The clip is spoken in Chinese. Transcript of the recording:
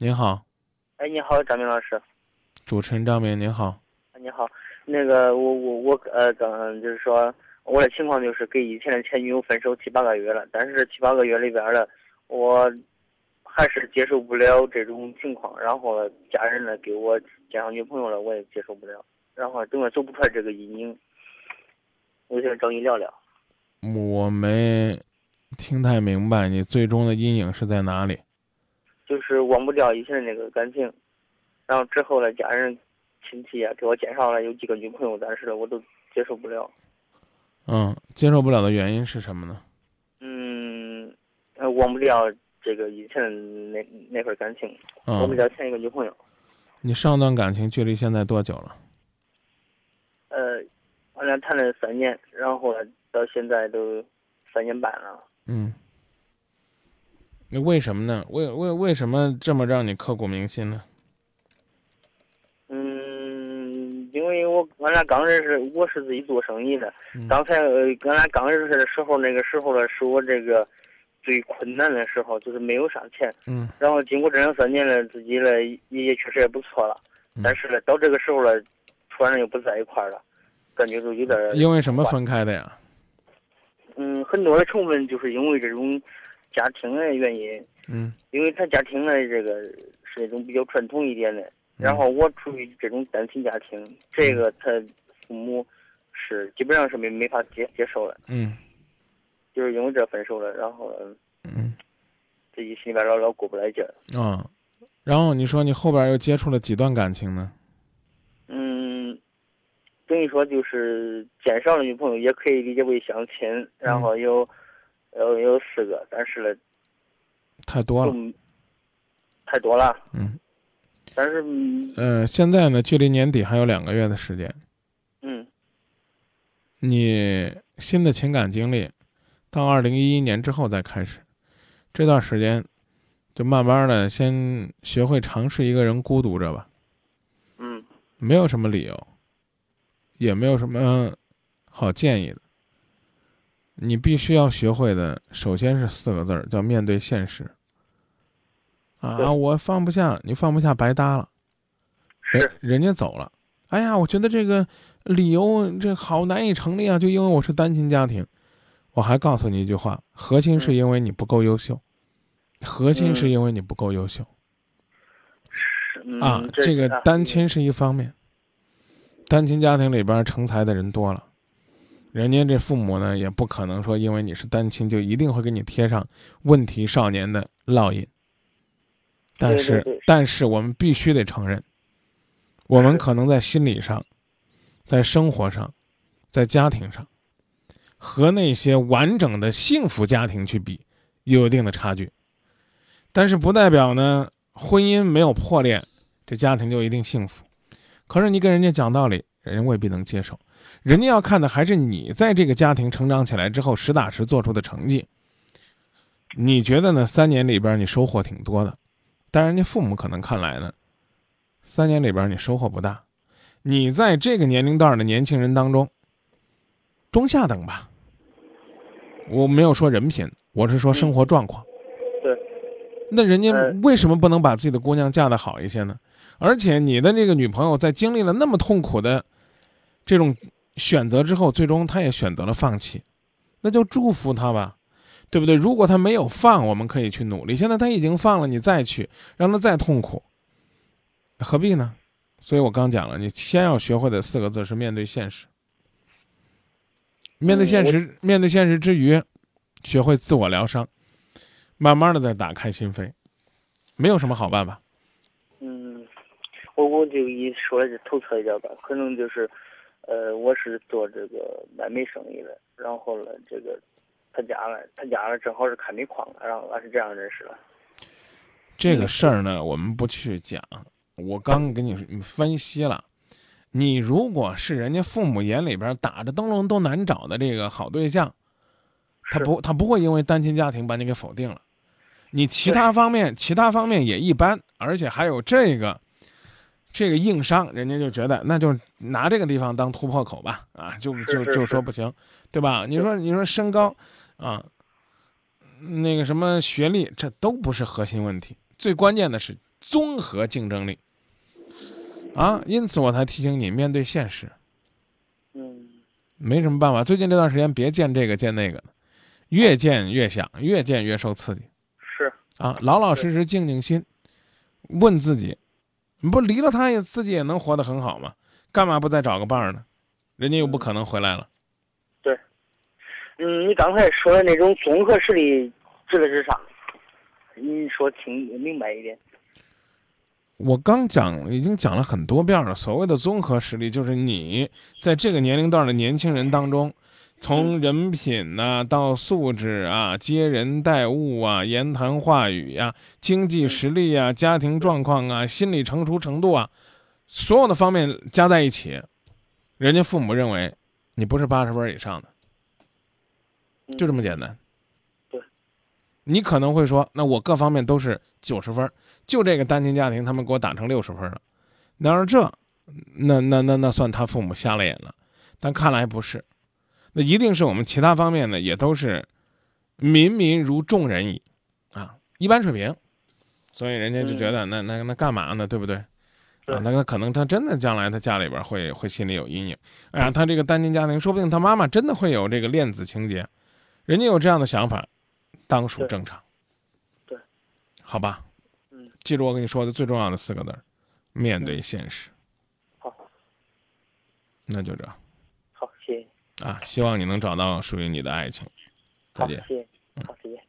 您好，哎，你好，张明老师。主持人张明，您好。你好，那个我我我呃，刚就是说我的情况就是跟以前的前女友分手七八个月了，但是七八个月里边了，我还是接受不了这种情况，然后家人呢给我介绍女朋友了，我也接受不了，然后根本走不出来这个阴影。我想找你聊聊。我没听太明白，你最终的阴影是在哪里？就是忘不掉以前的那个感情，然后之后呢，家人、亲戚啊给我介绍了有几个女朋友，但是我都接受不了。嗯，接受不了的原因是什么呢？嗯，忘不掉这个以前的那那份感情，忘不掉前一个女朋友。你上段感情距离现在多久了？呃，俺俩谈了三年，然后到现在都三年半了。嗯。那为什么呢？为为为什么这么让你刻骨铭心呢？嗯，因为我俺俩刚认识，我是自己做生意的。刚才呃，俺俩刚认识的时候，那个时候呢，是我这个最困难的时候，就是没有啥钱。嗯。然后经过这两三年了，自己呢也也确实也不错了。但是呢，到这个时候了，突然又不在一块儿了，感觉就有点。因为什么分开的呀？嗯，很多的成分就是因为这种。家庭的原因，嗯，因为他家庭的，这个是那种比较传统一点的，然后我处于这种单亲家庭，这个他父母是基本上是没没法接接受的，嗯，就是因为这分手了，然后，嗯，自己心里边老老过不来劲儿。啊，然后你说你后边又接触了几段感情呢？嗯，等于说就是介绍了女朋友，也可以理解为相亲，然后有。有有四个，但是呢，太多了，太多了。嗯，但是呃，现在呢，距离年底还有两个月的时间。嗯，你新的情感经历，到二零一一年之后再开始，这段时间就慢慢的先学会尝试一个人孤独着吧。嗯，没有什么理由，也没有什么好建议的。你必须要学会的，首先是四个字儿，叫面对现实。啊，我放不下，你放不下，白搭了。人人家走了，哎呀，我觉得这个理由这好难以成立啊，就因为我是单亲家庭。我还告诉你一句话，核心是因为你不够优秀，核心是因为你不够优秀。啊，这个单亲是一方面，单亲家庭里边成才的人多了。人家这父母呢，也不可能说因为你是单亲就一定会给你贴上问题少年的烙印。但是，但是我们必须得承认，我们可能在心理上、在生活上、在家庭上，和那些完整的幸福家庭去比，有一定的差距。但是不代表呢，婚姻没有破裂，这家庭就一定幸福。可是你跟人家讲道理，人家未必能接受。人家要看的还是你在这个家庭成长起来之后实打实做出的成绩。你觉得呢？三年里边你收获挺多的，但人家父母可能看来呢，三年里边你收获不大。你在这个年龄段的年轻人当中，中下等吧。我没有说人品，我是说生活状况。对。那人家为什么不能把自己的姑娘嫁得好一些呢？而且你的这个女朋友在经历了那么痛苦的这种。选择之后，最终他也选择了放弃，那就祝福他吧，对不对？如果他没有放，我们可以去努力。现在他已经放了，你再去让他再痛苦，何必呢？所以我刚讲了，你先要学会的四个字是面对现实。面对现实，面对现实之余，学会自我疗伤，慢慢的再打开心扉，没有什么好办法。嗯，我我就一说的透彻一点吧，可能就是。呃，我是做这个卖煤生意的，然后呢，这个他家呢，他家呢正好是开煤矿的，然后俺是这样认识的。这个事儿呢，我们不去讲。我刚给你分析了，你如果是人家父母眼里边打着灯笼都难找的这个好对象，他不，他不会因为单亲家庭把你给否定了。你其他方面，其他方面也一般，而且还有这个。这个硬伤，人家就觉得那就拿这个地方当突破口吧，啊，就就就说不行，对吧？你说你说身高，啊，那个什么学历，这都不是核心问题，最关键的是综合竞争力。啊，因此我才提醒你面对现实，嗯没什么办法。最近这段时间别见这个见那个，越见越想，越见越受刺激是啊！老老实实静静心，问自己，你不离了他也自己也能活得很好吗？干嘛不再找个伴儿呢？人家又不可能回来了。对嗯，你刚才说的那种综合实力指的是啥？你说清明白一点。我刚讲已经讲了很多遍了，所谓的综合实力，就是你在这个年龄段的年轻人当中，从人品呐、到素质啊、接人待物啊、言谈话语呀、经济实力啊、家庭状况啊、心理成熟程度啊，所有的方面加在一起，人家父母认为你不是八十分以上的，嗯就这么简单。对，你可能会说，那我各方面都是九十分儿，就这个单亲家庭，他们给我打成六十分儿了。那要是这，那那那那算他父母瞎了眼了。但看来不是，那一定是我们其他方面呢，也都是民民如众人矣，啊，一般水平。所以人家就觉得，那那那干嘛呢？对不对？啊，那个可能他真的将来他家里边会会心里有阴影。哎呀，他这个单亲家庭，说不定他妈妈真的会有这个恋子情节，人家有这样的想法，当属正常。对，好吧。嗯，记住我跟你说的最重要的四个字儿：面对现实。好，那就这好，谢谢。啊，希望你能找到属于你的爱情。再好，见。谢谢。好，再见。